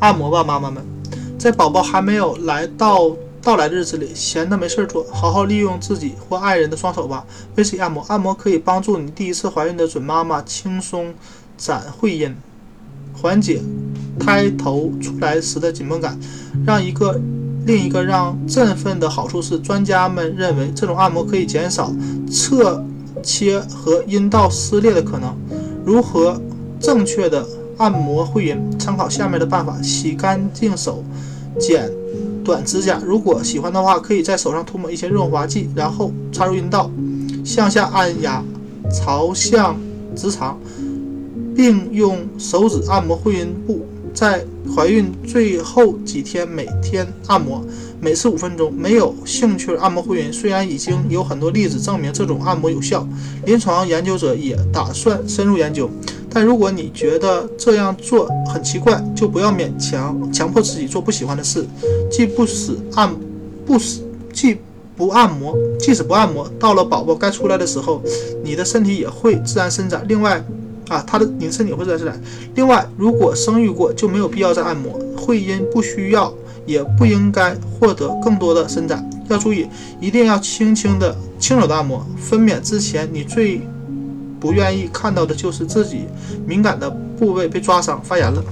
按摩吧，妈妈们，在宝宝还没有来到到来的日子里，闲的没事儿做，好好利用自己或爱人的双手吧，为自己按摩。按摩可以帮助你第一次怀孕的准妈妈轻松展会阴，缓解胎头出来时的紧绷感。让一个另一个让振奋的好处是，专家们认为这种按摩可以减少侧切和阴道撕裂的可能。如何正确的？按摩会阴，参考下面的办法：洗干净手，剪短指甲。如果喜欢的话，可以在手上涂抹一些润滑剂，然后插入阴道，向下按压，朝向直肠，并用手指按摩会阴部。在怀孕最后几天，每天按摩，每次五分钟。没有兴趣按摩会阴，虽然已经有很多例子证明这种按摩有效，临床研究者也打算深入研究。但如果你觉得这样做很奇怪，就不要勉强强迫自己做不喜欢的事。既不使按，不使既不按摩，即使不按摩，到了宝宝该出来的时候，你的身体也会自然伸展。另外，啊，他的你的身体会自然伸展。另外，如果生育过，就没有必要再按摩。会阴不需要，也不应该获得更多的伸展。要注意，一定要轻轻的、轻柔的按摩。分娩之前，你最。不愿意看到的就是自己敏感的部位被抓伤、发炎了。